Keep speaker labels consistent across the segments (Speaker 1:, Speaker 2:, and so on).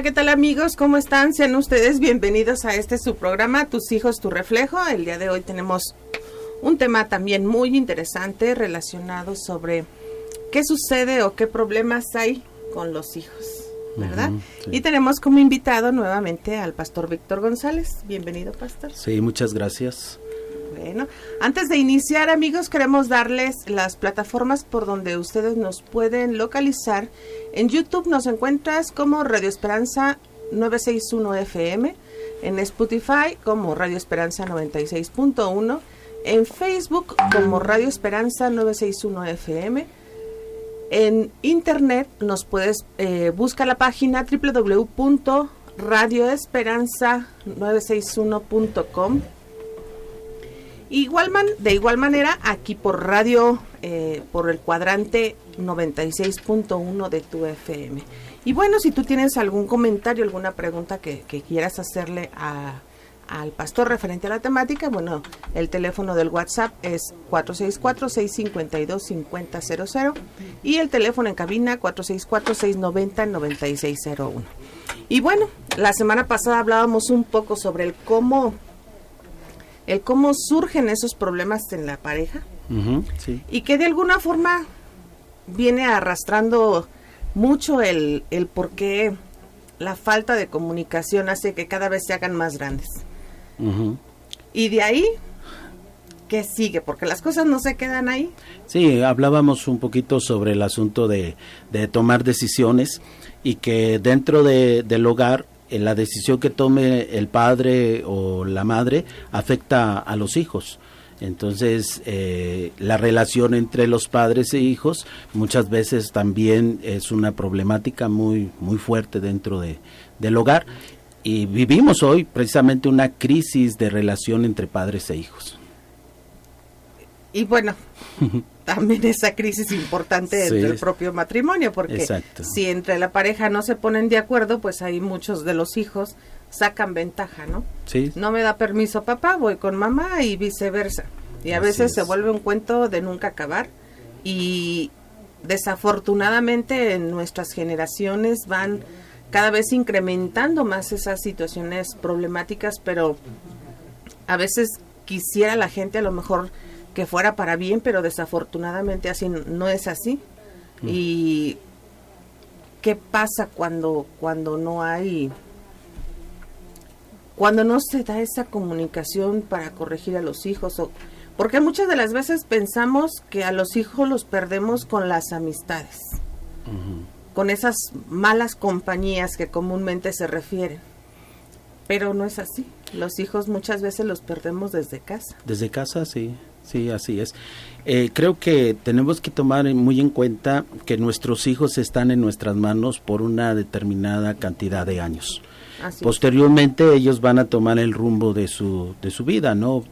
Speaker 1: Hola, ¿qué tal amigos? ¿Cómo están? Sean ustedes bienvenidos a este su programa, Tus hijos, tu reflejo. El día de hoy tenemos un tema también muy interesante relacionado sobre qué sucede o qué problemas hay con los hijos, ¿verdad? Y tenemos como invitado nuevamente al pastor Víctor González. Bienvenido, pastor.
Speaker 2: Sí, muchas gracias.
Speaker 1: Antes de iniciar, amigos, queremos darles las plataformas por donde ustedes nos pueden localizar. En YouTube nos encuentras como Radio Esperanza 961 FM, en Spotify como Radio Esperanza 96.1, en Facebook como Radio Esperanza 961 FM. En internet nos puedes eh, buscar la página www.radioesperanza961.com Igual de igual manera, aquí por radio, eh, por el cuadrante 96.1 de tu FM. Y bueno, si tú tienes algún comentario, alguna pregunta que, quieras hacerle al pastor referente a la temática, bueno, el teléfono del WhatsApp es 464-652-5000 y el teléfono en cabina 464-690-9601. Y bueno, la semana pasada hablábamos un poco sobre el cómo el cómo surgen esos problemas en la pareja y que de alguna forma viene arrastrando mucho el, el por qué la falta de comunicación hace que cada vez se hagan más grandes. Y de ahí, ¿qué sigue? Porque las cosas no se quedan ahí.
Speaker 2: Sí, hablábamos un poquito sobre el asunto de, de tomar decisiones y que dentro de, del hogar la decisión que tome el padre o la madre afecta a los hijos. Entonces, eh, la relación entre los padres e hijos muchas veces también es una problemática muy, muy fuerte dentro de, del hogar. Y vivimos hoy precisamente una crisis de relación entre padres e hijos.
Speaker 1: Y bueno, también esa crisis importante del propio matrimonio, porque si entre la pareja no se ponen de acuerdo, pues ahí muchos de los hijos sacan ventaja, ¿no?
Speaker 2: Sí.
Speaker 1: No me da permiso papá, voy con mamá y viceversa. Y a veces se vuelve un cuento de nunca acabar y desafortunadamente en nuestras generaciones van cada vez incrementando más esas situaciones problemáticas, pero a veces quisiera la gente a lo mejor que fuera para bien, pero desafortunadamente así no es así. Mm. Y qué pasa cuando cuando no hay cuando no se da esa comunicación para corregir a los hijos o porque muchas de las veces pensamos que a los hijos los perdemos con las amistades, con esas malas compañías que comúnmente se refieren. Pero no es así. Los hijos muchas veces los perdemos desde casa.
Speaker 2: Desde casa, sí. Sí, así es. Eh, creo que tenemos que tomar muy en cuenta que nuestros hijos están en nuestras manos por una determinada cantidad de años. Posteriormente ellos van a tomar el rumbo de su, de su vida, ¿no?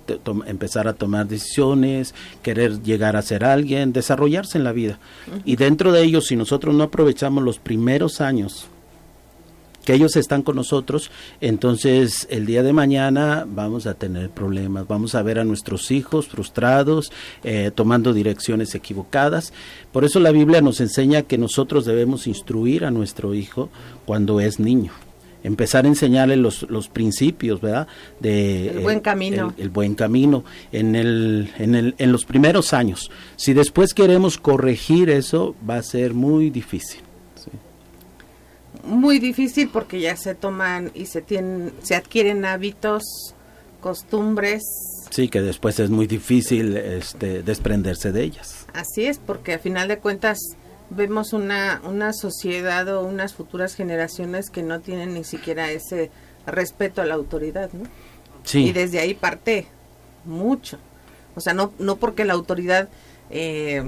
Speaker 2: empezar a tomar decisiones, querer llegar a ser alguien, desarrollarse en la vida. Y dentro de ellos, si nosotros no aprovechamos los primeros años que ellos están con nosotros, entonces el día de mañana vamos a tener problemas, vamos a ver a nuestros hijos frustrados, eh, tomando direcciones equivocadas. Por eso la Biblia nos enseña que nosotros debemos instruir a nuestro hijo cuando es niño empezar a enseñarle los, los principios, ¿verdad?
Speaker 1: De, el buen camino.
Speaker 2: El, buen camino en, el, en, el, en los primeros años. Si después queremos corregir eso, va a ser muy difícil
Speaker 1: muy difícil porque ya se toman y se tienen, se adquieren hábitos, costumbres.
Speaker 2: Sí, que después es muy difícil este, desprenderse de ellas.
Speaker 1: Así es, porque a final de cuentas vemos una, una sociedad o unas futuras generaciones que no tienen ni siquiera ese respeto a la autoridad, ¿no?
Speaker 2: Sí.
Speaker 1: Y desde ahí parte mucho. O sea, no, no porque la autoridad eh,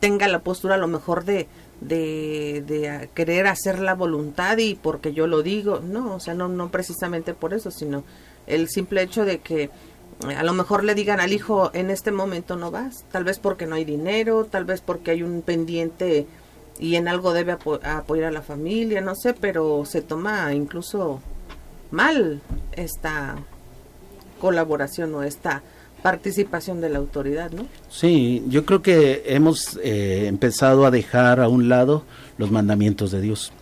Speaker 1: tenga la postura a lo mejor de, de, querer hacer la voluntad y porque yo lo digo, no, o sea, no, no precisamente por eso, sino el simple hecho de que a lo mejor le digan al hijo en este momento no vas, tal vez porque no hay dinero, tal vez porque hay un pendiente y en algo debe apoyar a la familia, no sé, pero se toma incluso mal esta colaboración o esta participación de la autoridad, ¿no?
Speaker 2: Sí, yo creo que hemos eh, empezado a dejar a un lado los mandamientos de Dios.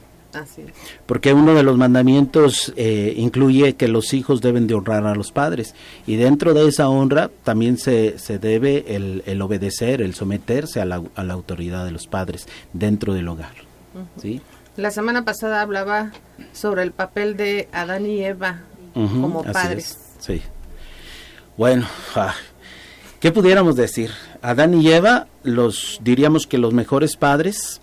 Speaker 2: Porque uno de los mandamientos eh, incluye que los hijos deben de honrar a los padres. Y dentro de esa honra también se, se debe el, obedecer, el someterse a la, a la, autoridad de los padres dentro del hogar. ¿sí?
Speaker 1: La semana pasada hablaba sobre el papel de Adán y Eva como padres.
Speaker 2: Sí. Bueno, ah, ¿qué pudiéramos decir? Adán y Eva, los diríamos que los mejores padres,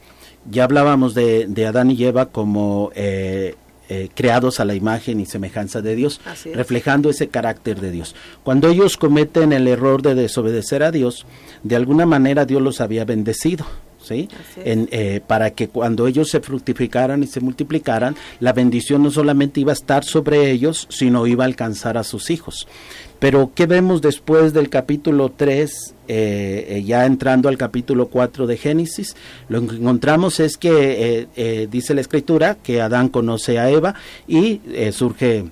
Speaker 2: ya hablábamos de, Adán y Eva como eh, eh, creados a la imagen y semejanza de Dios, reflejando ese carácter de Dios. Cuando ellos cometen el error de desobedecer a Dios, de alguna manera Dios los había bendecido. ¿Sí? En, eh, para que cuando ellos se fructificaran y se multiplicaran, la bendición no solamente iba a estar sobre ellos, sino iba a alcanzar a sus hijos. Pero ¿qué vemos después del capítulo 3, eh, eh, ya entrando al capítulo 4 de Génesis? Lo que encontramos es que eh, dice la escritura que Adán conoce a Eva y surge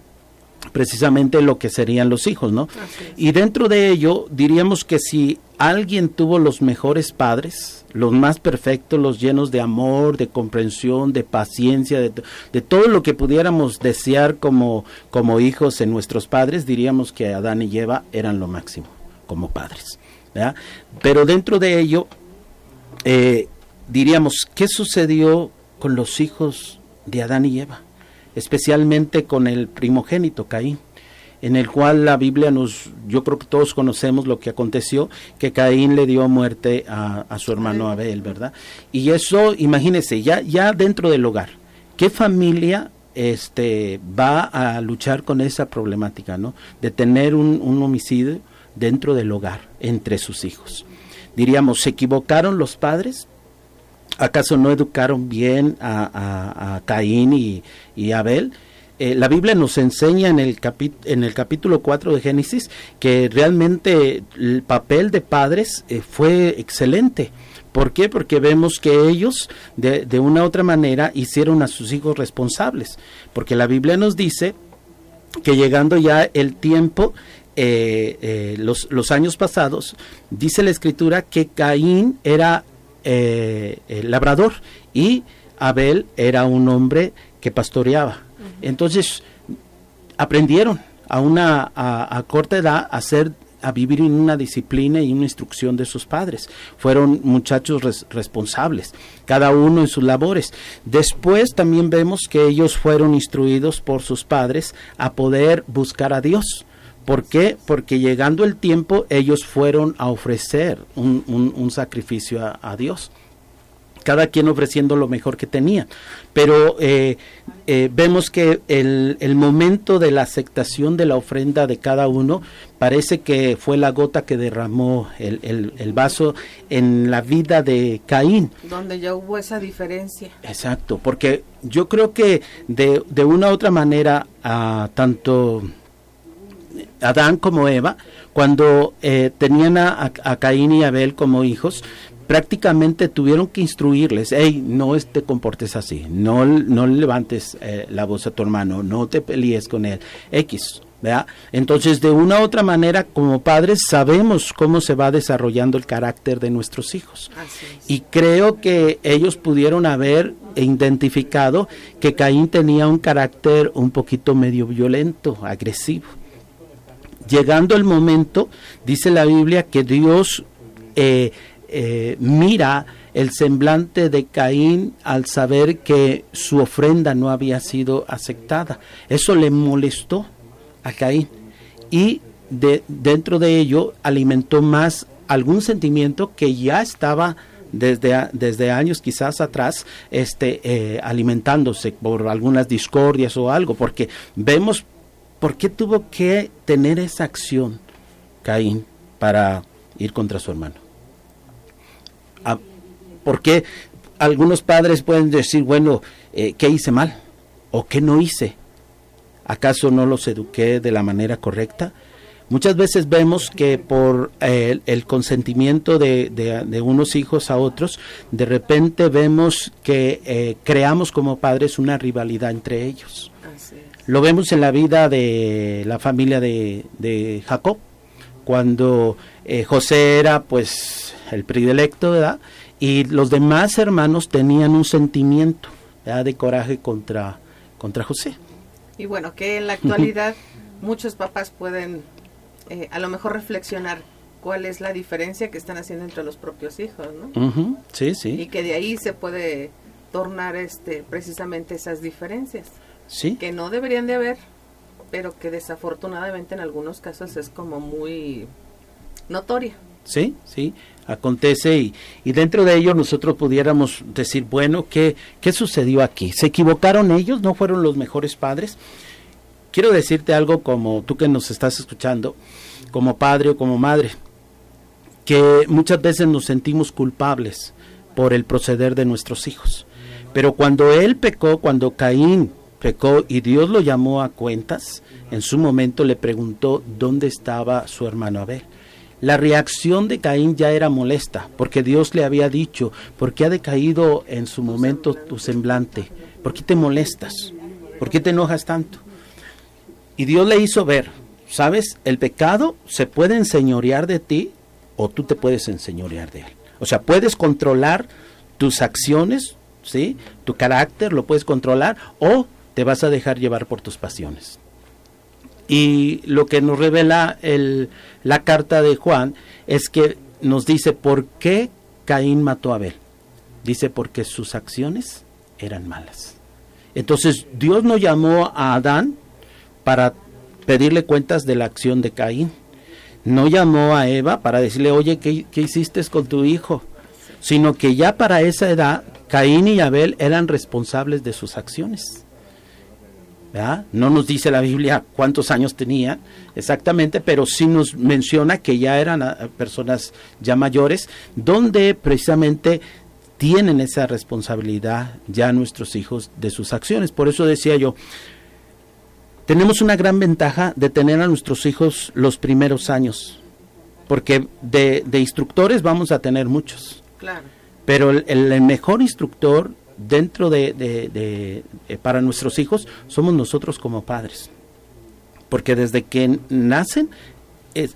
Speaker 2: precisamente lo que serían los hijos, ¿no? Y dentro de ello diríamos que si alguien tuvo los mejores padres, los más perfectos, los llenos de amor, de comprensión, de paciencia, de, todo lo que pudiéramos desear como, como hijos en nuestros padres, diríamos que Adán y Eva eran lo máximo como padres. Pero dentro de ello, eh, diríamos, ¿qué sucedió con los hijos de Adán y Eva? Especialmente con el primogénito Caín en el cual la Biblia nos, yo creo que todos conocemos lo que aconteció, que Caín le dio muerte a, su hermano Abel, ¿verdad? Y eso, imagínense, ya, ya dentro del hogar, ¿qué familia este, va a luchar con esa problemática, ¿no? De tener un, homicidio dentro del hogar, entre sus hijos. Diríamos, ¿se equivocaron los padres? ¿Acaso no educaron bien a, Caín y, y Abel? Eh, la Biblia nos enseña en el, en el capítulo 4 de Génesis que realmente el papel de padres eh, fue excelente. ¿Por qué? Porque vemos que ellos de, de una u otra manera hicieron a sus hijos responsables. Porque la Biblia nos dice que llegando ya el tiempo, eh, los, los, años pasados, dice la escritura que Caín era labrador y Abel era un hombre que pastoreaba. Entonces, aprendieron a una a, corta edad a hacer a vivir en una disciplina y una instrucción de sus padres. Fueron muchachos responsables, cada uno en sus labores. Después también vemos que ellos fueron instruidos por sus padres a poder buscar a Dios. ¿Por qué? Porque llegando el tiempo ellos fueron a ofrecer un, sacrificio a Dios cada quien ofreciendo lo mejor que tenía. Pero eh, eh, vemos que el, el, momento de la aceptación de la ofrenda de cada uno parece que fue la gota que derramó el, el, vaso en la vida de Caín.
Speaker 1: Donde ya hubo esa diferencia.
Speaker 2: Exacto, porque yo creo que de, de una u otra manera, a tanto Adán como Eva, cuando eh, tenían a, a, Caín y Abel como hijos, prácticamente tuvieron que instruirles, hey, no te comportes así, no, no levantes eh, la voz a tu hermano, no te pelees con él, X. ¿verdad? Entonces, de una u otra manera, como padres, sabemos cómo se va desarrollando el carácter de nuestros hijos. Y creo que ellos pudieron haber identificado que Caín tenía un carácter un poquito medio violento, agresivo. Llegando el momento, dice la Biblia que Dios eh, eh, mira el semblante de Caín al saber que su ofrenda no había sido aceptada. Eso le molestó a Caín y de, dentro de ello alimentó más algún sentimiento que ya estaba desde, desde años quizás atrás este, eh, alimentándose por algunas discordias o algo, porque vemos por qué tuvo que tener esa acción Caín para ir contra su hermano. Porque algunos padres pueden decir, bueno, eh, ¿qué hice mal? ¿O qué no hice? ¿Acaso no los eduqué de la manera correcta? Muchas veces vemos que por eh, el consentimiento de, unos hijos a otros, de repente vemos que eh, creamos como padres una rivalidad entre ellos. Lo vemos en la vida de la familia de, Jacob, cuando José era pues el predilecto, ¿verdad? y los demás hermanos tenían un sentimiento, de coraje contra, contra José.
Speaker 1: Y bueno, que en la actualidad muchos papás pueden eh, a lo mejor reflexionar cuál es la diferencia que están haciendo entre los propios hijos, ¿no?
Speaker 2: Sí, sí.
Speaker 1: Y que de ahí se puede tornar este precisamente esas diferencias.
Speaker 2: Sí.
Speaker 1: Que no deberían de haber, pero que desafortunadamente en algunos casos es como muy notoria.
Speaker 2: Sí, sí, acontece y, y dentro de ello nosotros pudiéramos decir, bueno, ¿qué, ¿qué sucedió aquí? ¿Se equivocaron ellos? ¿No fueron los mejores padres? Quiero decirte algo como tú que nos estás escuchando, como padre o como madre, que muchas veces nos sentimos culpables por el proceder de nuestros hijos. Pero cuando él pecó, cuando Caín pecó y Dios lo llamó a cuentas, en su momento le preguntó dónde estaba su hermano Abel. La reacción de Caín ya era molesta, porque Dios le había dicho, ¿por qué ha decaído en su momento tu semblante? ¿Por qué te molestas? ¿Por qué te enojas tanto? Y Dios le hizo ver, ¿sabes? El pecado se puede enseñorear de ti o tú te puedes enseñorear de él. O sea, puedes controlar tus acciones, ¿sí? Tu carácter lo puedes controlar o te vas a dejar llevar por tus pasiones. Y lo que nos revela el, la carta de Juan es que nos dice por qué Caín mató a Abel. Dice porque sus acciones eran malas. Entonces Dios no llamó a Adán para pedirle cuentas de la acción de Caín. No llamó a Eva para decirle, oye, ¿qué, qué hiciste con tu hijo? Sino que ya para esa edad, Caín y Abel eran responsables de sus acciones. No nos dice la Biblia cuántos años tenían exactamente, pero sí nos menciona que ya eran ah, personas ya mayores, donde precisamente tienen esa responsabilidad ya nuestros hijos de sus acciones. Por eso decía yo, tenemos una gran ventaja de tener a nuestros hijos los primeros años, porque de, instructores vamos a tener muchos.
Speaker 1: Claro.
Speaker 2: Pero el mejor instructor dentro de, eh, para nuestros hijos somos nosotros como padres. Porque desde que nacen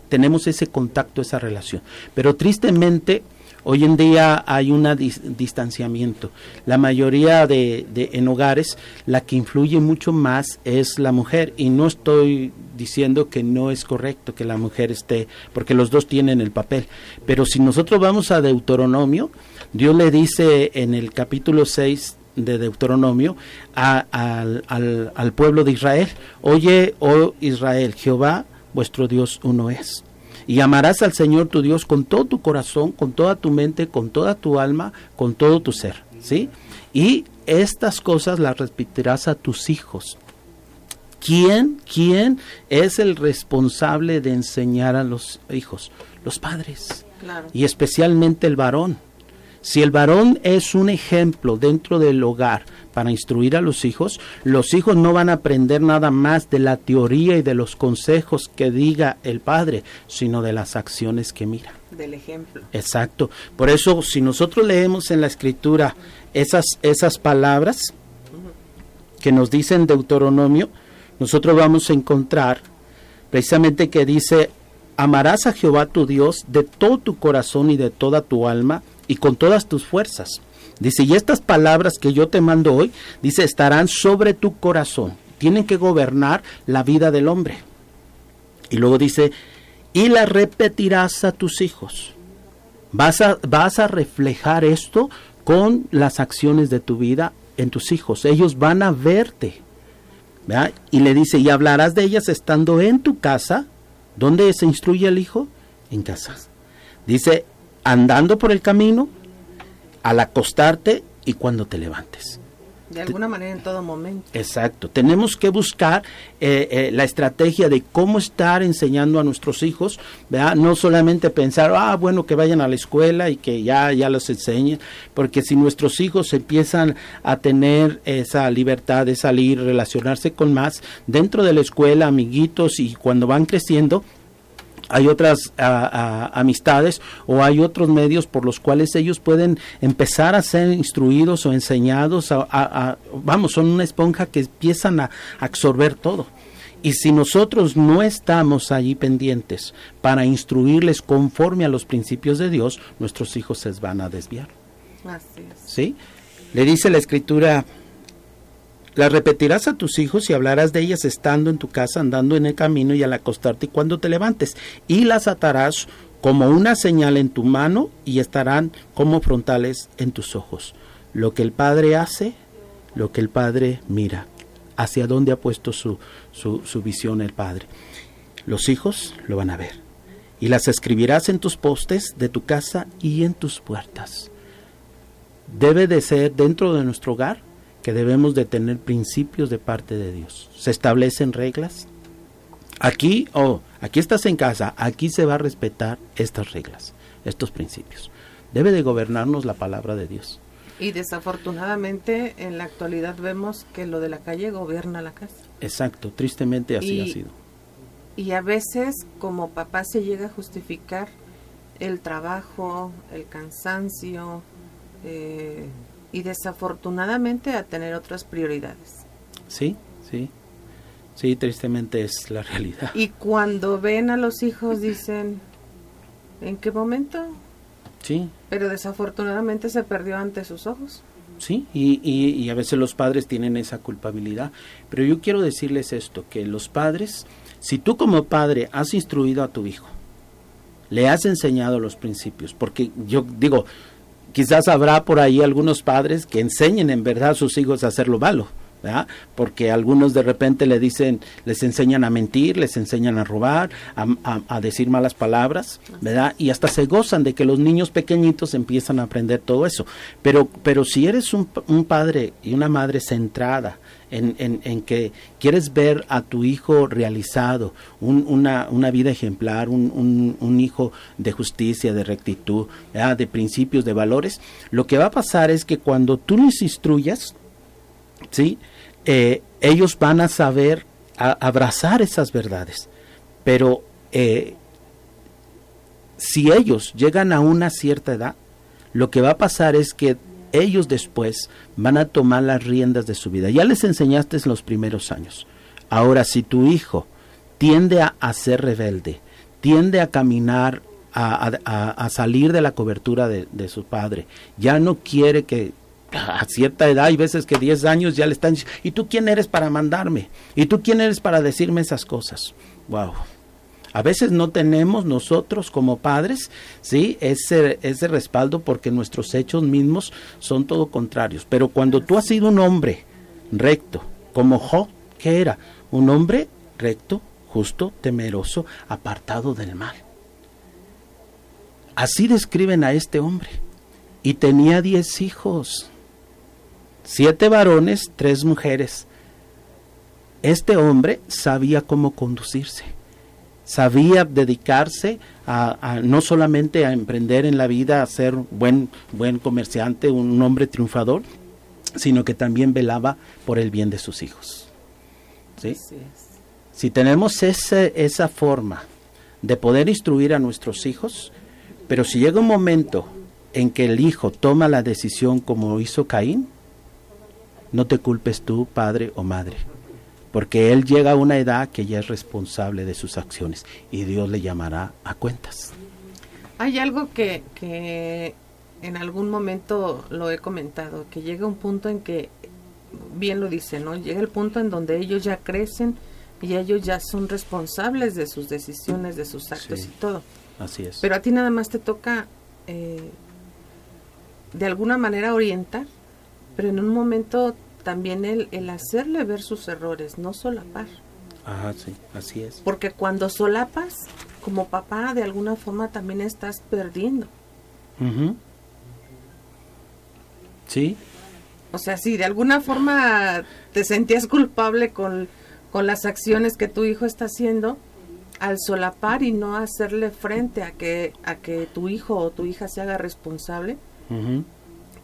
Speaker 2: tenemos ese contacto, esa relación. Pero tristemente hoy en día hay un distanciamiento. La mayoría de, de, en hogares la que influye mucho más es la mujer y no estoy diciendo que no es correcto que la mujer esté, porque los dos tienen el papel. Pero si nosotros vamos a Deuteronomio, Dios le dice en el capítulo 6 de Deuteronomio al, al, pueblo de Israel, oye, oh Israel, Jehová vuestro Dios uno es. Y amarás al Señor tu Dios con todo tu corazón, con toda tu mente, con toda tu alma, con todo tu ser. ¿Sí? Y estas cosas las repetirás a tus hijos. ¿Quién, quién es el responsable de enseñar a los hijos? Los padres. Y especialmente el varón. Si el varón es un ejemplo dentro del hogar para instruir a los hijos, los hijos no van a aprender nada más de la teoría y de los consejos que diga el padre, sino de las acciones que mira.
Speaker 1: Del ejemplo.
Speaker 2: Exacto. Por eso, si nosotros leemos en la escritura esas, esas palabras que nos dicen Deuteronomio, nosotros vamos a encontrar precisamente que dice, amarás a Jehová tu Dios de todo tu corazón y de toda tu alma y con todas tus fuerzas. Dice, y estas palabras que yo te mando hoy, dice, estarán sobre tu corazón. Tienen que gobernar la vida del hombre. Y luego dice, y la repetirás a tus hijos. Vas a, vas a reflejar esto con las acciones de tu vida en tus hijos. Ellos van a verte. Y le dice, y hablarás de ellas estando en tu casa. ¿Dónde se instruye el hijo? En casa. Dice, andando por el camino, al acostarte y cuando te levantes.
Speaker 1: De alguna manera en todo momento.
Speaker 2: Exacto. Tenemos que buscar eh, eh, la estrategia de cómo estar enseñando a nuestros hijos, ¿verdad? No solamente pensar, ah, bueno, que vayan a la escuela y que ya, ya los enseñen, porque si nuestros hijos empiezan a tener esa libertad de salir, relacionarse con más dentro de la escuela, amiguitos, y cuando van creciendo, hay otras amistades o hay otros medios por los cuales ellos pueden empezar a ser instruidos o enseñados. A, vamos, son una esponja que empiezan a absorber todo. Y si nosotros no estamos allí pendientes para instruirles conforme a los principios de Dios, nuestros hijos se van a desviar.
Speaker 1: Así es.
Speaker 2: ¿Sí? Le dice la escritura Las repetirás a tus hijos y hablarás de ellas estando en tu casa, andando en el camino y al acostarte y cuando te levantes. Y las atarás como una señal en tu mano y estarán como frontales en tus ojos. Lo que el Padre hace, lo que el Padre mira, hacia dónde ha puesto su, su, su visión el Padre. Los hijos lo van a ver. Y las escribirás en tus postes de tu casa y en tus puertas. Debe de ser dentro de nuestro hogar que debemos de tener principios de parte de Dios. Se establecen reglas. Aquí, oh, aquí estás en casa, aquí se va a respetar estas reglas, estos principios. Debe de gobernarnos la palabra de Dios.
Speaker 1: Y desafortunadamente en la actualidad vemos que lo de la calle gobierna la casa.
Speaker 2: Exacto, tristemente así ha sido.
Speaker 1: Y a veces como papá se llega a justificar el trabajo, el cansancio, eh, y desafortunadamente a tener otras prioridades.
Speaker 2: Sí, sí. Sí, tristemente es la realidad.
Speaker 1: Y cuando ven a los hijos dicen, ¿en qué momento?
Speaker 2: Sí.
Speaker 1: Pero desafortunadamente se perdió ante sus ojos.
Speaker 2: Sí, y, y, y, a veces los padres tienen esa culpabilidad. Pero yo quiero decirles esto, que los padres, si tú como padre has instruido a tu hijo, le has enseñado los principios, porque yo digo, quizás habrá por ahí algunos padres que enseñen en verdad a sus hijos a hacer lo malo. Porque algunos de repente le dicen, les enseñan a mentir, les enseñan a robar, a, decir malas palabras, ¿verdad? Y hasta se gozan de que los niños pequeñitos empiezan a aprender todo eso. Pero, pero si eres un, padre y una madre centrada, en, que quieres ver a tu hijo realizado, una, una, vida ejemplar, un, un, hijo de justicia, de rectitud, de principios, de valores, lo que va a pasar es que cuando tú les instruyas, ¿sí? Eh, ellos van a saber abrazar esas verdades. Pero eh, si ellos llegan a una cierta edad, lo que va a pasar es que ellos después van a tomar las riendas de su vida. Ya les enseñaste en los primeros años. Ahora, si tu hijo tiende a, ser rebelde, tiende a caminar, a, salir de la cobertura de, su padre, ya no quiere que a cierta edad, hay veces que 10 años ya le están diciendo, ¿y tú quién eres para mandarme? ¿Y tú quién eres para decirme esas cosas? Wow. A veces no tenemos nosotros como padres, ¿sí? Ese, ese respaldo porque nuestros hechos mismos son todo contrarios. Pero cuando tú has sido un hombre recto, como Jo, ¿qué era? Un hombre recto, justo, temeroso, apartado del mal. Así describen a este hombre. Y tenía diez hijos, siete varones, tres mujeres. Este hombre sabía cómo conducirse sabía dedicarse a, no solamente a emprender en la vida, a ser buen, buen comerciante, un hombre triunfador, sino que también velaba por el bien de sus hijos. ¿Sí? Si tenemos ese, esa forma de poder instruir a nuestros hijos, pero si llega un momento en que el hijo toma la decisión como hizo Caín, no te culpes tú, padre o madre porque él llega a una edad que ya es responsable de sus acciones y Dios le llamará a cuentas.
Speaker 1: Hay algo que, que en algún momento lo he comentado, que llega un punto en que, bien lo dice, ¿no? Llega el punto en donde ellos ya crecen y ellos ya son responsables de sus decisiones, de sus actos y todo.
Speaker 2: Así es.
Speaker 1: Pero a ti nada más te toca eh, de alguna manera orientar, pero en un momento también el, el hacerle ver sus errores, no solapar.
Speaker 2: Ajá, sí, así es.
Speaker 1: Porque cuando solapas, como papá, de alguna forma también estás perdiendo.
Speaker 2: Sí.
Speaker 1: O sea, si de alguna forma te sentías culpable con, con las acciones que tu hijo está haciendo, al solapar y no hacerle frente a que, a que tu hijo o tu hija se haga responsable,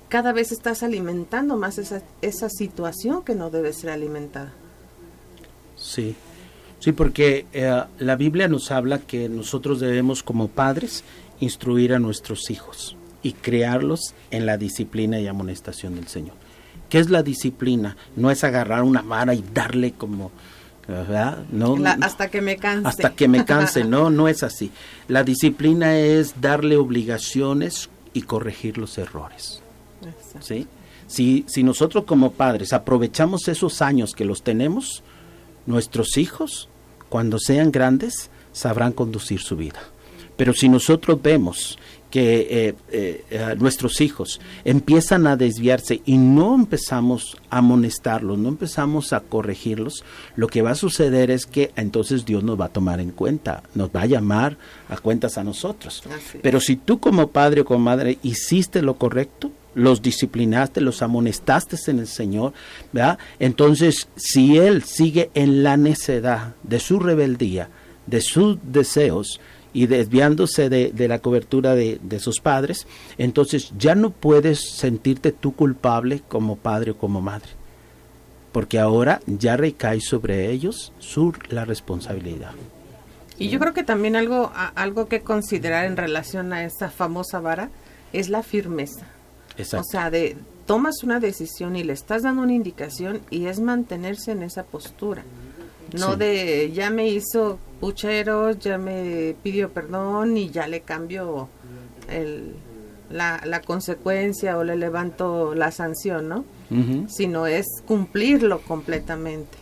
Speaker 1: cada vez estás alimentando más esa, esa situación que no debe ser alimentada.
Speaker 2: Sí, sí, porque eh, la Biblia nos habla que nosotros debemos como padres instruir a nuestros hijos y crearlos en la disciplina y amonestación del Señor. ¿Qué es la disciplina? No es agarrar una vara y darle como... ¿verdad? No,
Speaker 1: hasta que me canse.
Speaker 2: Hasta que me canse, no, no es así. La disciplina es darle obligaciones y corregir los errores. ¿Sí? Si, si nosotros como padres aprovechamos esos años que los tenemos, nuestros hijos, cuando sean grandes, sabrán conducir su vida. Pero si nosotros vemos que eh, eh, eh, nuestros hijos empiezan a desviarse y no empezamos a amonestarlos, no empezamos a corregirlos, lo que va a suceder es que entonces Dios nos va a tomar en cuenta, nos va a llamar a cuentas a nosotros. Pero si tú como padre o como madre hiciste lo correcto, los disciplinaste, los amonestaste en el Señor, ¿verdad? Entonces, si Él sigue en la necedad de su rebeldía, de sus deseos, y desviándose de, la cobertura de, sus padres, entonces ya no puedes sentirte tú culpable como padre o como madre, porque ahora ya recae sobre ellos su, la responsabilidad.
Speaker 1: Y yo creo que también algo, algo que considerar en relación a esta famosa vara es la firmeza. O sea, de tomas una decisión y le estás dando una indicación y es mantenerse en esa postura. No de ya me hizo pucheros, ya me pidió perdón y ya le cambio el, la, la consecuencia o le levanto la sanción, ¿no? Sino es cumplirlo completamente.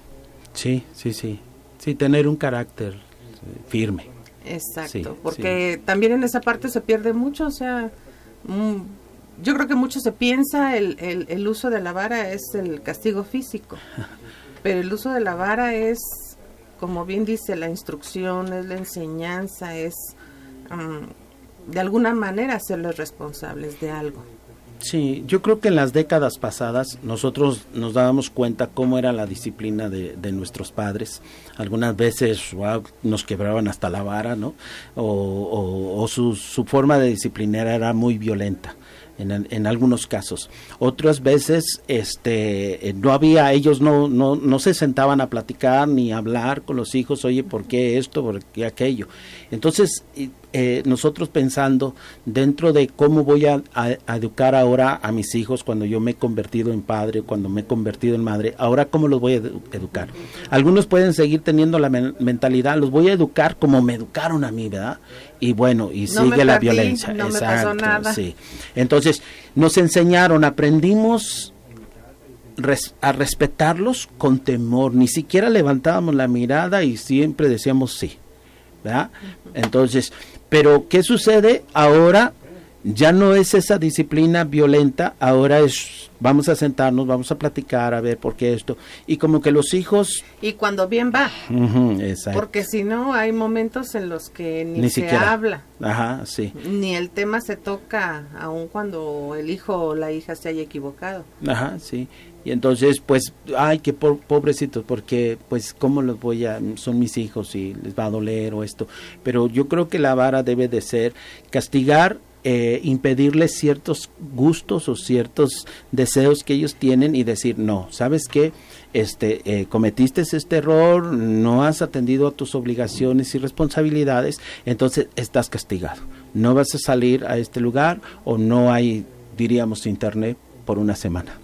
Speaker 2: Sí, sí, sí. Sí, tener un carácter eh, firme.
Speaker 1: Exacto, porque también en esa parte se pierde mucho, o sea, mm, yo creo que mucho se piensa el, el, el uso de la vara es el castigo físico. Pero el uso de la vara es, como bien dice, la instrucción, es la enseñanza, es mm, de alguna manera hacerlos responsables de algo.
Speaker 2: Sí, yo creo que en las décadas pasadas nosotros nos dábamos cuenta cómo era la disciplina de, nuestros padres. Algunas veces nos quebraban hasta la vara, ¿no? O, su, su, forma de disciplinar era muy violenta en, en, algunos casos. Otras veces este, eh, no había, ellos no, no, no se sentaban a platicar ni a hablar con los hijos, oye, ¿por qué esto, por qué aquello? Entonces, eh, nosotros pensando dentro de cómo voy a, educar ahora a mis hijos cuando yo me he convertido en padre, cuando me he convertido en madre, ahora cómo los voy a educar. Algunos pueden seguir teniendo la mentalidad, los voy a educar como me educaron a mí, ¿verdad? Y bueno, y sigue la violencia. Exacto, sí. Entonces, nos enseñaron, aprendimos a respetarlos con temor, ni siquiera levantábamos la mirada y siempre decíamos sí. ¿verdad? Entonces, pero ¿qué sucede? Ahora ya no es esa disciplina violenta, ahora es vamos a sentarnos, vamos a platicar, a ver por qué esto. Y como que los hijos...
Speaker 1: Y cuando bien va. Porque si no, hay momentos en los que ni, se habla.
Speaker 2: Ajá, sí.
Speaker 1: Ni el tema se toca, aun cuando el hijo o la hija se haya equivocado.
Speaker 2: Ajá, sí. Y entonces, pues, ay, qué pobrecitos, porque, pues, ¿cómo los voy a...? Son mis hijos y les va a doler o esto. Pero yo creo que la vara debe de ser castigar eh, impedirles ciertos gustos o ciertos deseos que ellos tienen y decir no sabes qué este eh, cometiste este error no has atendido a tus obligaciones y responsabilidades entonces estás castigado. No vas a salir a este lugar o no hay diríamos internet por una semana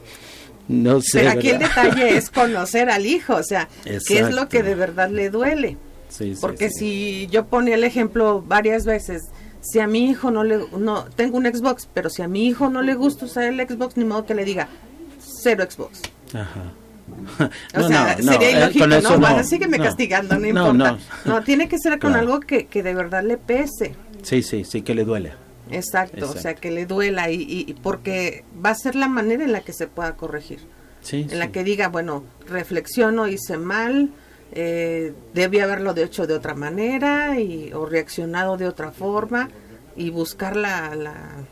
Speaker 1: no sé pero aquí el detalle es conocer al hijo o sea qué es lo que de verdad le duele porque si yo ponía el ejemplo varias veces si a mi hijo no le no tengo un Xbox, pero si a mi hijo no le gusta usar el Xbox, ni modo que le diga cero Xbox. Ajá. o sea, sería eh, ilógico, ¿no? Bueno, sígueme castigando, no, importa. No, tiene que ser con algo que, que de verdad le pese.
Speaker 2: Sí, sí, sí, que le duele.
Speaker 1: Exacto, o sea, que le duela y, y, porque va a ser la manera en la que se pueda corregir. Sí, en la que diga, bueno, reflexiono, hice mal, eh, debía haberlo hecho de otra manera y, o reaccionado de otra forma y buscar la,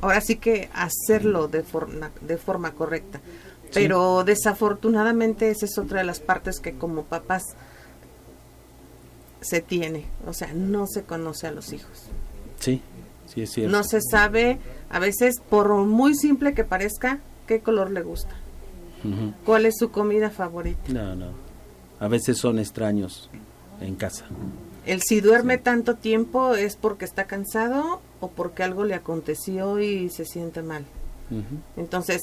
Speaker 1: ahora sí que hacerlo de forma, de forma correcta. Pero desafortunadamente esa es otra de las partes que como papás se tiene, o sea, no se conoce a los hijos.
Speaker 2: Sí, sí es cierto.
Speaker 1: No se sabe, a veces, por muy simple que parezca, qué color le gusta. ¿Cuál es su comida favorita?
Speaker 2: No, no a veces son extraños en casa.
Speaker 1: El si duerme tanto tiempo es porque está cansado o porque algo le aconteció y se siente mal. Entonces,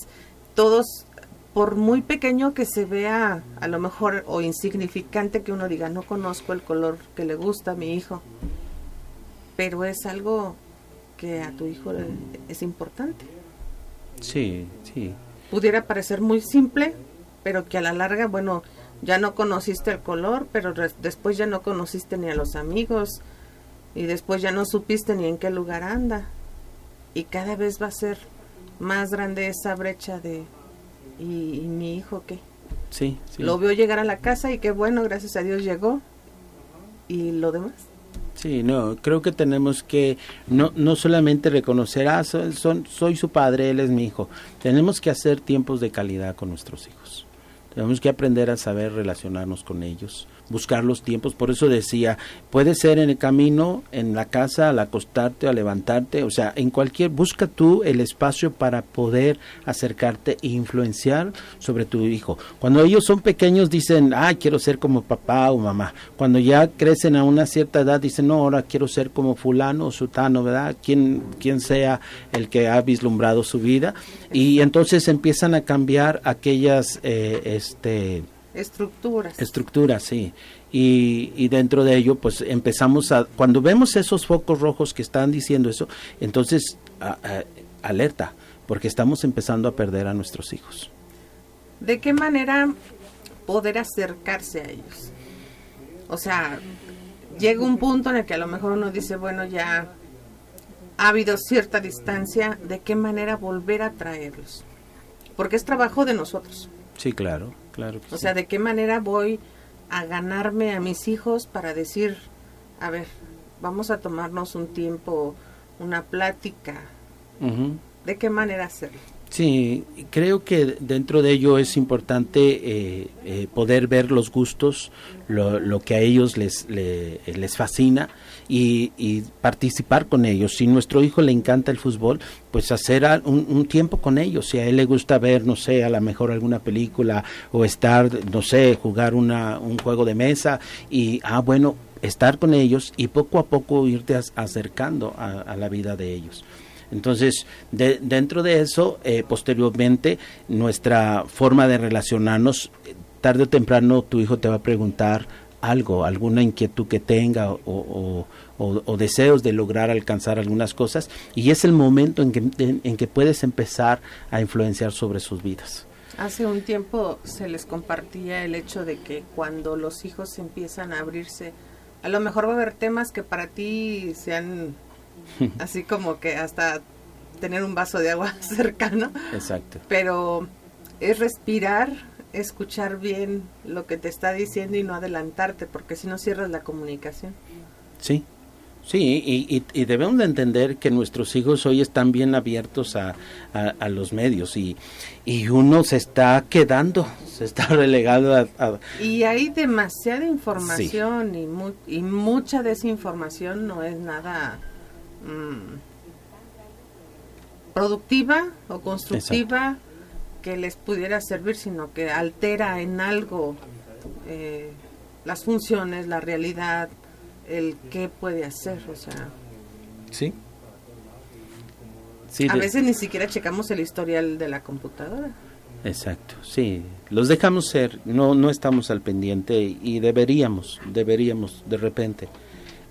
Speaker 1: todos, por muy pequeño que se vea, a lo mejor, o insignificante que uno diga, no conozco el color que le gusta a mi hijo, pero es algo que a tu hijo es importante.
Speaker 2: Sí, sí.
Speaker 1: Pudiera parecer muy simple, pero que a la larga, bueno, ya no conociste el color, pero después ya no conociste ni a los amigos y después ya no supiste ni en qué lugar anda. Y cada vez va a ser más grande esa brecha de ¿y, mi hijo qué?
Speaker 2: Sí, sí.
Speaker 1: Lo veo llegar a la casa y qué bueno, gracias a Dios llegó. ¿Y lo demás?
Speaker 2: Sí, no, creo que tenemos que no, no solamente reconocer, ah, son, soy su padre, él es mi hijo. Tenemos que hacer tiempos de calidad con nuestros hijos. Tenemos que aprender a saber relacionarnos con ellos, buscar los tiempos. Por eso decía, puede ser en el camino, en la casa, al acostarte, al levantarte, o sea, en cualquier, busca tú el espacio para poder acercarte e influenciar sobre tu hijo. Cuando ellos son pequeños dicen, ah, quiero ser como papá o mamá. Cuando ya crecen a una cierta edad dicen, no, ahora quiero ser como fulano o sutano, ¿verdad? Quien, quien sea el que ha vislumbrado su vida. Y entonces empiezan a cambiar aquellas, eh, este,
Speaker 1: Estructuras.
Speaker 2: Estructuras, sí. Y, y, dentro de ello, pues empezamos a, cuando vemos esos focos rojos que están diciendo eso, entonces alerta, porque estamos empezando a perder a nuestros hijos.
Speaker 1: ¿De qué manera poder acercarse a ellos? O sea, llega un punto en el que a lo mejor uno dice, bueno, ya ha habido cierta distancia, ¿de qué manera volver a traerlos? Porque es trabajo de nosotros.
Speaker 2: Sí, claro
Speaker 1: o sea, ¿de qué manera voy a ganarme a mis hijos para decir, a ver, vamos a tomarnos un tiempo, una plática? ¿De qué manera hacerlo?
Speaker 2: Sí, creo que dentro de ello es importante eh, eh, poder ver los gustos, lo, lo, que a ellos les, les fascina y, y, participar con ellos. Si nuestro hijo le encanta el fútbol, pues hacer un, tiempo con ellos. Si a él le gusta ver, no sé, a lo mejor alguna película o estar, no sé, jugar una, un juego de mesa y, ah, bueno, estar con ellos y poco a poco irte acercando a la vida de ellos. Entonces, dentro de eso, eh, posteriormente, nuestra forma de relacionarnos, tarde o temprano tu hijo te va a preguntar algo, alguna inquietud que tenga o, deseos de lograr alcanzar algunas cosas y es el momento en que, en que puedes empezar a influenciar sobre sus vidas.
Speaker 1: Hace un tiempo se les compartía el hecho de que cuando los hijos empiezan a abrirse, a lo mejor va a haber temas que para ti sean así como que hasta tener un vaso de agua cercano.
Speaker 2: Exacto.
Speaker 1: Pero es respirar, escuchar bien lo que te está diciendo y no adelantarte, porque si no cierras la comunicación.
Speaker 2: Sí, Sí, y, y, debemos de entender que nuestros hijos hoy están bien abiertos a, a, los medios y, y, uno se está quedando, se está relegado a...
Speaker 1: y hay demasiada información y, y mucha desinformación no es nada Mm, productiva o constructiva que les pudiera servir, sino que altera en algo eh, las funciones, la realidad, el qué puede hacer, o sea.
Speaker 2: Sí.
Speaker 1: a veces ni siquiera checamos el historial de la computadora.
Speaker 2: Exacto, sí, los dejamos ser, no, no estamos al pendiente y deberíamos, deberíamos de repente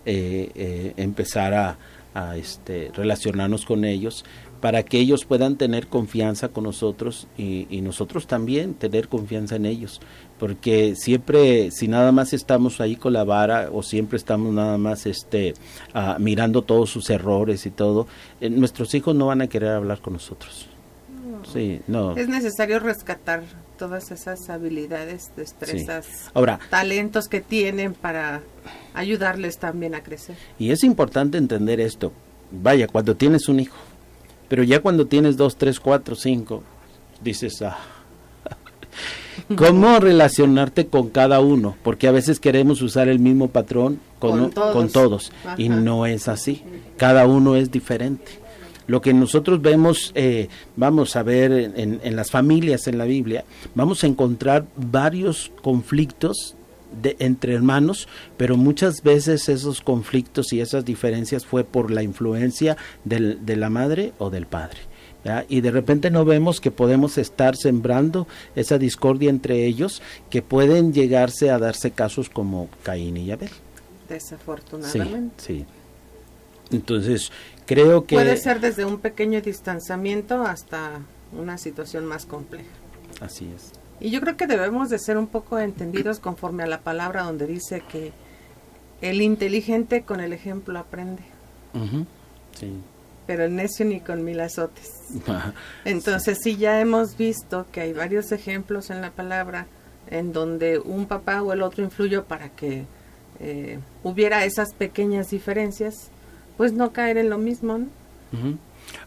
Speaker 2: eh, eh, empezar a, a este, relacionarnos con ellos para que ellos puedan tener confianza con nosotros y, nosotros también tener confianza en ellos. Porque siempre si nada más estamos ahí con la vara o siempre estamos nada más este ah, mirando todos sus errores y todo eh, nuestros hijos no van a querer hablar con nosotros. Sí no.
Speaker 1: Es necesario rescatar todas esas habilidades destrezas ahora talentos que tienen para ayudarles también a crecer.
Speaker 2: Y es importante entender esto. Vaya, cuando tienes un hijo, pero ya cuando tienes dos, tres, cuatro, cinco, dices, ah, ¿cómo relacionarte con cada uno? Porque a veces queremos usar el mismo patrón con, con todos, y no es así. Cada uno es diferente. Lo que nosotros vemos, eh, vamos a ver en, en las familias en la Biblia, vamos a encontrar varios conflictos de, entre hermanos, pero muchas veces esos conflictos y esas diferencias fue por la influencia del, de la madre o del padre. Y de repente no vemos que podemos estar sembrando esa discordia entre ellos, que pueden llegarse a darse casos como Caín y Abel.
Speaker 1: Desafortunadamente.
Speaker 2: Sí, Entonces, creo que...
Speaker 1: Puede ser desde un pequeño distanciamiento hasta una situación más compleja.
Speaker 2: Así es.
Speaker 1: Y yo creo que debemos de ser un poco entendidos conforme a la palabra donde dice que el inteligente con el ejemplo aprende. sí. Pero el necio ni con mil azotes. Entonces sí. ya hemos visto que hay varios ejemplos en la palabra en donde un papá o el otro influyó para que eh, hubiera esas pequeñas diferencias, pues no caer en lo mismo. ¿no?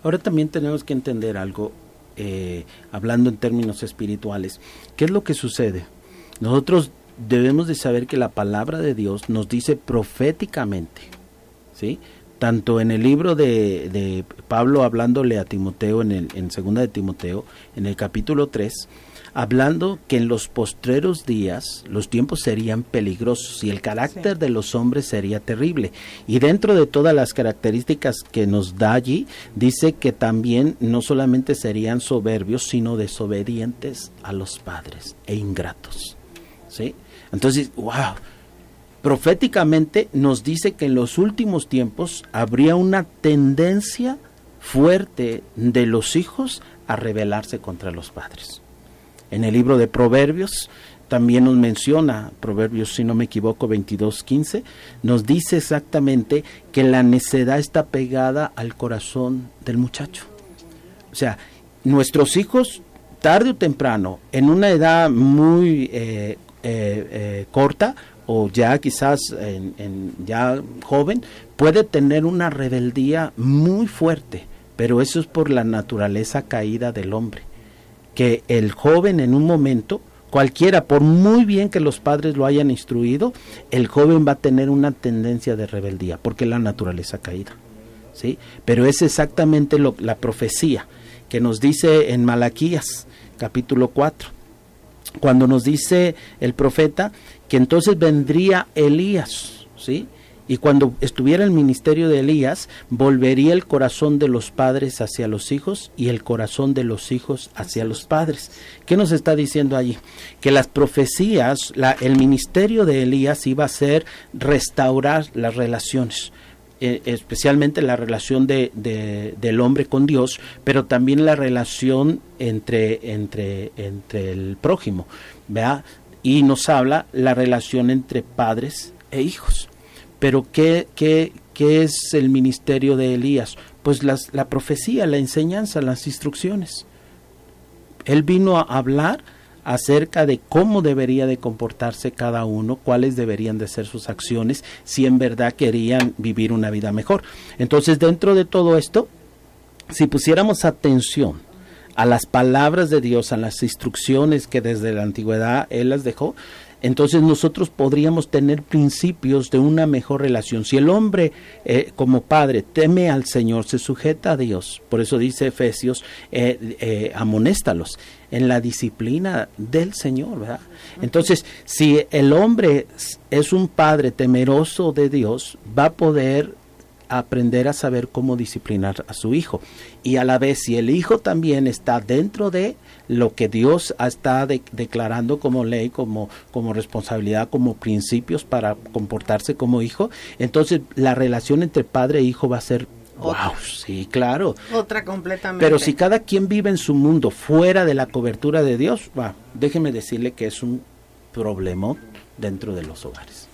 Speaker 2: Ahora también tenemos que entender algo, eh, hablando en términos espirituales. ¿Qué es lo que sucede? Nosotros debemos de saber que la palabra de Dios nos dice proféticamente, ¿sí? Tanto en el libro de, de Pablo hablándole a Timoteo, en, el, en segunda de Timoteo, en el capítulo 3, hablando que en los postreros días los tiempos serían peligrosos y el carácter de los hombres sería terrible. Y dentro de todas las características que nos da allí, dice que también no solamente serían soberbios, sino desobedientes a los padres e ingratos. ¿Sí? Entonces, wow. Proféticamente nos dice que en los últimos tiempos habría una tendencia fuerte de los hijos a rebelarse contra los padres. En el libro de Proverbios también nos menciona, Proverbios si no me equivoco 22.15, nos dice exactamente que la necedad está pegada al corazón del muchacho. O sea, nuestros hijos, tarde o temprano, en una edad muy eh, eh, eh, corta o ya quizás en, ya joven, puede tener una rebeldía muy fuerte, pero eso es por la naturaleza caída del hombre que el joven en un momento, cualquiera, por muy bien que los padres lo hayan instruido, el joven va a tener una tendencia de rebeldía, porque la naturaleza ha caído. ¿sí? Pero es exactamente lo, la profecía que nos dice en Malaquías, capítulo 4, cuando nos dice el profeta que entonces vendría Elías, ¿sí? Y cuando estuviera el ministerio de Elías, volvería el corazón de los padres hacia los hijos y el corazón de los hijos hacia los padres. ¿Qué nos está diciendo allí? Que las profecías, la, el ministerio de Elías iba a ser restaurar las relaciones. Eh, especialmente la relación de, del hombre con Dios, pero también la relación entre, entre, entre el prójimo. Y nos habla la relación entre padres e hijos. Pero ¿qué, qué, qué es el ministerio de Elías? Pues las, la profecía, la enseñanza, las instrucciones. Él vino a hablar acerca de cómo debería de comportarse cada uno, cuáles deberían de ser sus acciones, si en verdad querían vivir una vida mejor. Entonces, dentro de todo esto, si pusiéramos atención a las palabras de Dios, a las instrucciones que desde la antigüedad Él las dejó, entonces nosotros podríamos tener principios de una mejor relación. Si el hombre eh, como padre teme al Señor, se sujeta a Dios, por eso dice Efesios, eh, eh, amonéstalos en la disciplina del Señor, ¿verdad? Entonces, si el hombre es un padre temeroso de Dios, va a poder aprender a saber cómo disciplinar a su hijo. Y a la vez, si el hijo también está dentro de lo que Dios está declarando como ley, como, como responsabilidad, como principios para comportarse como hijo, entonces la relación entre padre e hijo va a ser Wow, sí, claro.
Speaker 1: Otra completamente.
Speaker 2: Pero si cada quien vive en su mundo fuera de la cobertura de Dios, va, déjeme decirle que es un problema dentro de los hogares.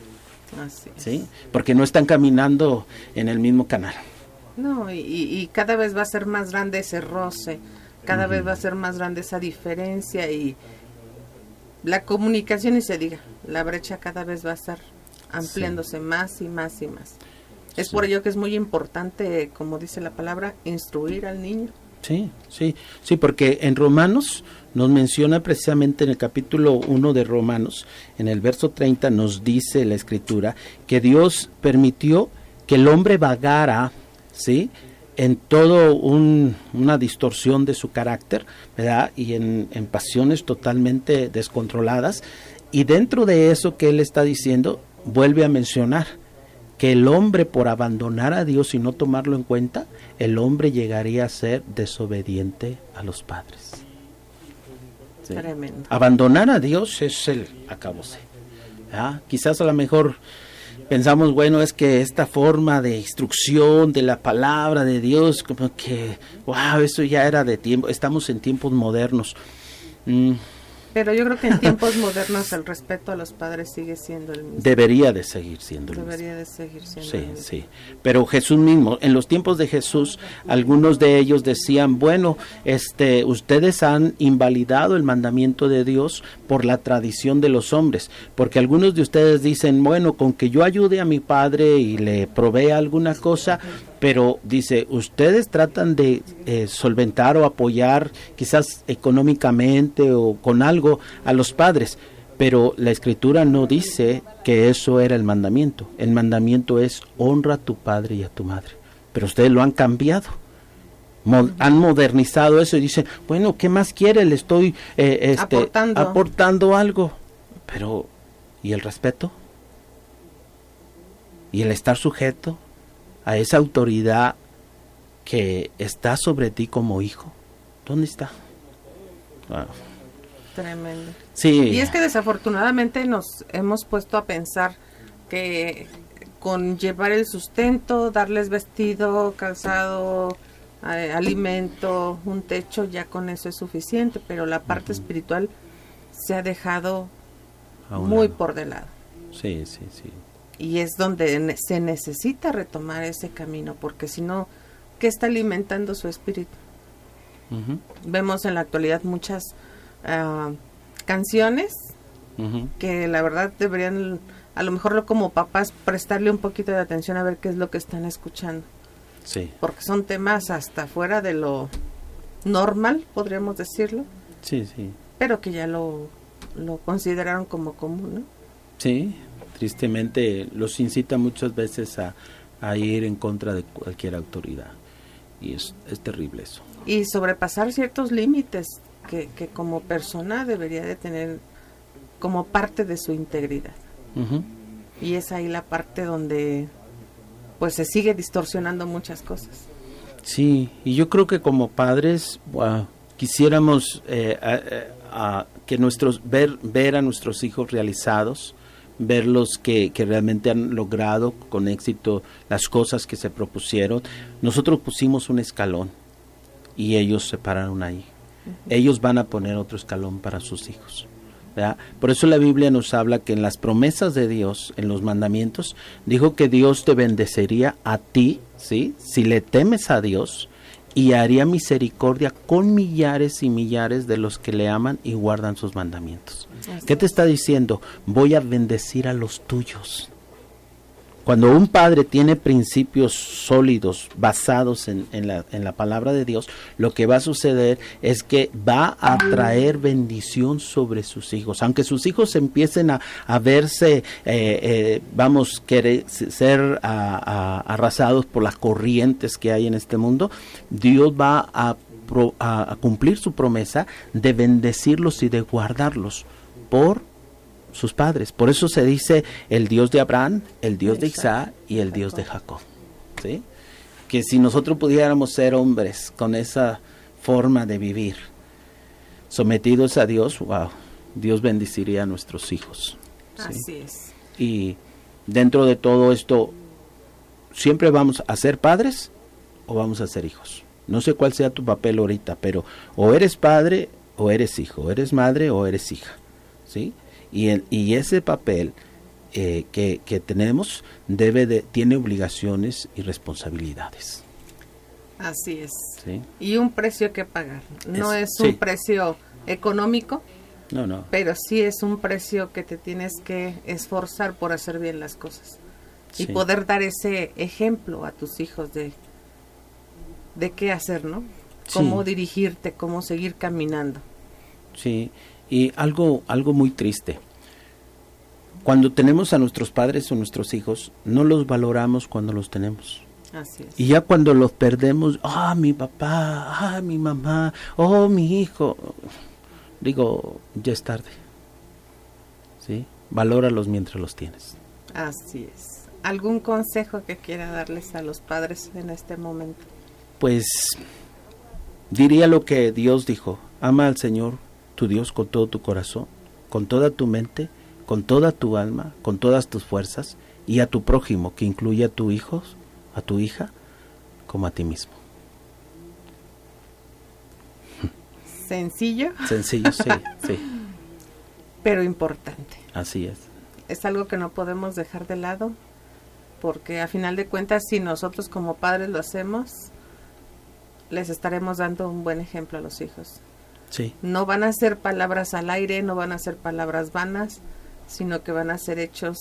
Speaker 2: Así ¿Sí? Porque no están caminando en el mismo canal.
Speaker 1: No, y, cada vez va a ser más grande ese roce cada vez va a ser más grande esa diferencia y la comunicación y se diga, la brecha cada vez va a estar ampliándose más y más y más. Es por ello que es muy importante, como dice la palabra, instruir al niño.
Speaker 2: Sí, sí, sí, porque en Romanos nos menciona precisamente en el capítulo 1 de Romanos, en el verso 30 nos dice la escritura que Dios permitió que el hombre vagara, ¿sí? En todo una distorsión de su carácter, ¿verdad? Y en, pasiones totalmente descontroladas. Y dentro de eso que él está diciendo, vuelve a mencionar que el hombre por abandonar a Dios y no tomarlo en cuenta, el hombre llegaría a ser desobediente a los padres. Abandonar a Dios es el acabose. Quizás a lo mejor pensamos, bueno, es que esta forma de instrucción de la palabra de Dios, como que, wow, eso ya era de tiempo, estamos en tiempos modernos.
Speaker 1: Mm, pero yo creo que en tiempos modernos el respeto a los padres sigue siendo el mismo.
Speaker 2: Debería de seguir siendo
Speaker 1: el Debería de seguir siendo
Speaker 2: sí, el mismo. Sí, Pero Jesús mismo, en los tiempos de Jesús, algunos de ellos decían, bueno, este, ustedes han invalidado el mandamiento de Dios por la tradición de los hombres, porque algunos de ustedes dicen, bueno, con que yo ayude a mi padre y le provea alguna cosa, pero dice, ustedes tratan de eh, solventar o apoyar quizás económicamente o con algo a los padres, pero la escritura no dice que eso era el mandamiento. El mandamiento es honra a tu padre y a tu madre. Pero ustedes lo han cambiado. han modernizado eso y dicen, bueno, ¿qué más quiere? Le estoy eh, este, aportando. aportando algo. Pero, ¿y el respeto? ¿Y el estar sujeto? A esa autoridad que está sobre ti como hijo. ¿Dónde está?
Speaker 1: Tremendo. Sí. Y es que desafortunadamente nos hemos puesto a pensar que con llevar el sustento, darles vestido, calzado, eh, alimento, un techo, ya con eso es suficiente, pero la parte espiritual se ha dejado muy por de lado.
Speaker 2: Sí, sí, sí
Speaker 1: y es donde se necesita retomar ese camino, porque si no, ¿qué está alimentando su espíritu? Vemos en la actualidad muchas ah, canciones que la verdad deberían, a lo mejor como papás, prestarle un poquito de atención a ver qué es lo que están escuchando.
Speaker 2: Sí.
Speaker 1: Porque son temas hasta fuera de lo normal, podríamos decirlo.
Speaker 2: Sí, sí.
Speaker 1: Pero que ya lo, lo consideraron como común, ¿no?
Speaker 2: Sí, tristemente los incita muchas veces a, ir en contra de cualquier autoridad. Y es, es terrible eso.
Speaker 1: Y sobrepasar ciertos límites que, que, como persona debería de tener como parte de su integridad. Y es ahí la parte donde pues se sigue distorsionando muchas cosas.
Speaker 2: Sí, y yo creo que como padres quisiéramos eh, a, que nuestros ver ver a nuestros hijos realizados, verlos que, que realmente han logrado con éxito las cosas que se propusieron. Nosotros pusimos un escalón y ellos se pararon ahí. Ellos van a poner otro escalón para sus hijos. Por eso la Biblia nos habla que en las promesas de Dios, en los mandamientos, dijo que Dios te bendecería a ti, ¿sí? Si le temes a Dios y haría misericordia con millares y millares de los que le aman y guardan sus mandamientos. ¿Qué te está diciendo? Voy a bendecir a los tuyos. Cuando un padre tiene principios sólidos basados en, la, palabra de Dios, lo que va a suceder es que va a traer bendición sobre sus hijos. Aunque sus hijos empiecen a, verse, eh, eh, vamos, querer ser arrasados por las corrientes que hay en este mundo, Dios va a, a cumplir su promesa de bendecirlos y de guardarlos por sus padres. Por eso se dice el Dios de Abraham, el Dios de Isaac y el Dios de Jacob. ¿sí? Que si nosotros pudiéramos ser hombres con esa forma de vivir, sometidos a Dios, wow, Dios bendeciría a nuestros hijos.
Speaker 1: Así es.
Speaker 2: Y dentro de todo esto, siempre vamos a ser padres o vamos a ser hijos. No sé cuál sea tu papel ahorita, pero o eres padre o eres hijo, o eres madre o eres hija. ¿Sí? Y, el, y ese papel eh, que, que, tenemos debe de, tiene obligaciones y responsabilidades.
Speaker 1: Así es. Y un precio que pagar. No es, un precio económico,
Speaker 2: no, no.
Speaker 1: pero sí es un precio que te tienes que esforzar por hacer bien las cosas. Y poder dar ese ejemplo a tus hijos de, de qué hacer, ¿no? Cómo dirigirte, cómo seguir caminando.
Speaker 2: Sí, y algo, algo muy triste. Cuando tenemos a nuestros padres o nuestros hijos, no los valoramos cuando los tenemos.
Speaker 1: Así es.
Speaker 2: Y ya cuando los perdemos, ah, mi papá, ah, mi mamá, oh, mi hijo, digo, ya es tarde. ¿Sí? Valóralos mientras los tienes.
Speaker 1: Así es. ¿Algún consejo que quiera darles a los padres en este momento?
Speaker 2: Pues diría lo que Dios dijo, ama al Señor tu Dios con todo tu corazón, con toda tu mente, con toda tu alma, con todas tus fuerzas y a tu prójimo, que incluye a tu hijo, a tu hija, como a ti mismo.
Speaker 1: Sencillo.
Speaker 2: Sencillo, sí, sí.
Speaker 1: Pero importante.
Speaker 2: Así es.
Speaker 1: Es algo que no podemos dejar de lado, porque a final de cuentas, si nosotros como padres lo hacemos, les estaremos dando un buen ejemplo a los hijos.
Speaker 2: Sí.
Speaker 1: No van a ser palabras al aire, no van a ser palabras vanas, sino que van a ser hechos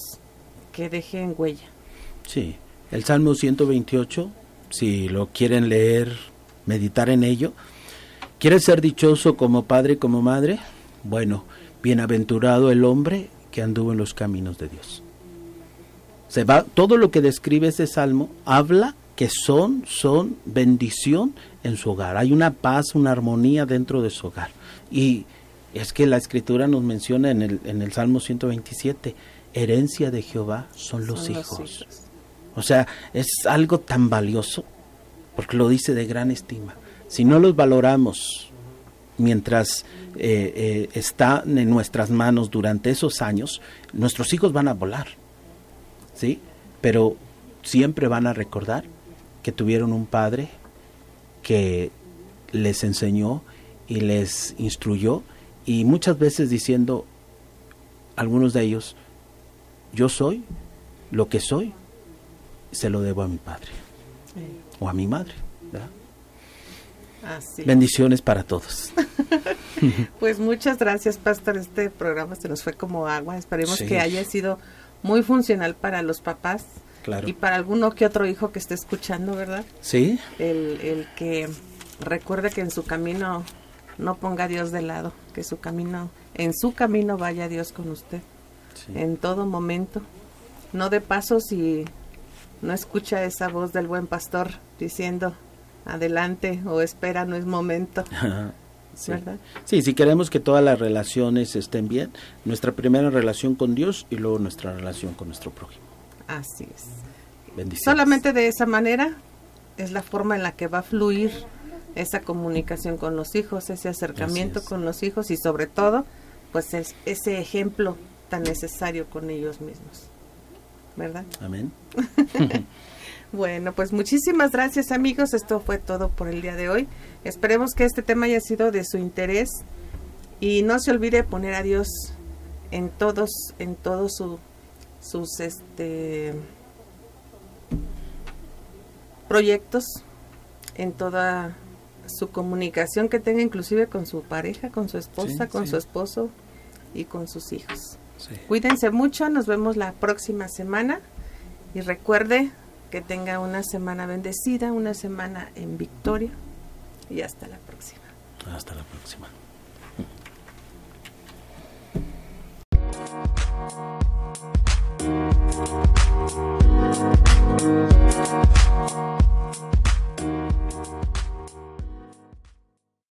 Speaker 1: que dejen huella.
Speaker 2: Sí. El Salmo 128, si lo quieren leer, meditar en ello, ¿Quieres ser dichoso como padre y como madre? Bueno, bienaventurado el hombre que anduvo en los caminos de Dios. Se va, todo lo que describe ese salmo habla que son, son bendición en su hogar. Hay una paz, una armonía dentro de su hogar. Y es que la escritura nos menciona en el, en el Salmo 127, herencia de Jehová son, los, hijos. los hijos. O sea, es algo tan valioso, porque lo dice de gran estima si no los valoramos mientras eh, eh, están en nuestras manos durante esos años, nuestros hijos van a volar, ¿sí? Pero siempre van a recordar que tuvieron un padre que les enseñó y les instruyó y muchas veces diciendo algunos de ellos yo soy lo que soy se lo debo a mi padre o a mi madre ¿verdad? Bendiciones para todos.
Speaker 1: pues muchas gracias, Pastor. Este programa se nos fue como agua. Esperemos que haya sido muy funcional para los papás.
Speaker 2: Claro.
Speaker 1: Y para alguno que otro hijo que esté escuchando, ¿verdad?
Speaker 2: Sí.
Speaker 1: El, el que recuerde que en su camino no ponga a Dios de lado, que su camino, en su camino vaya Dios con usted. En todo momento. No de paso si no escucha esa voz del buen pastor diciendo, adelante o espera, no es momento.
Speaker 2: Sí. sí, si queremos que todas las relaciones estén bien, nuestra primera relación con Dios y luego nuestra relación con nuestro prójimo.
Speaker 1: Así es. Solamente de esa manera es la forma en la que va a fluir esa comunicación con los hijos, ese acercamiento con los hijos y sobre todo, pues es ese ejemplo tan necesario con ellos mismos. ¿Verdad?
Speaker 2: Amén.
Speaker 1: Bueno, pues muchísimas gracias amigos. Esto fue todo por el día de hoy. Esperemos que este tema haya sido de su interés y no se olvide poner a Dios en todos, en todos su, sus este proyectos en toda su comunicación que tenga inclusive con su pareja, con su esposa, con su esposo y con sus hijos. Cuídense mucho, nos vemos la próxima semana y recuerde que tenga una semana bendecida, una semana en victoria y hasta la próxima.
Speaker 2: Hasta la próxima. Thank you.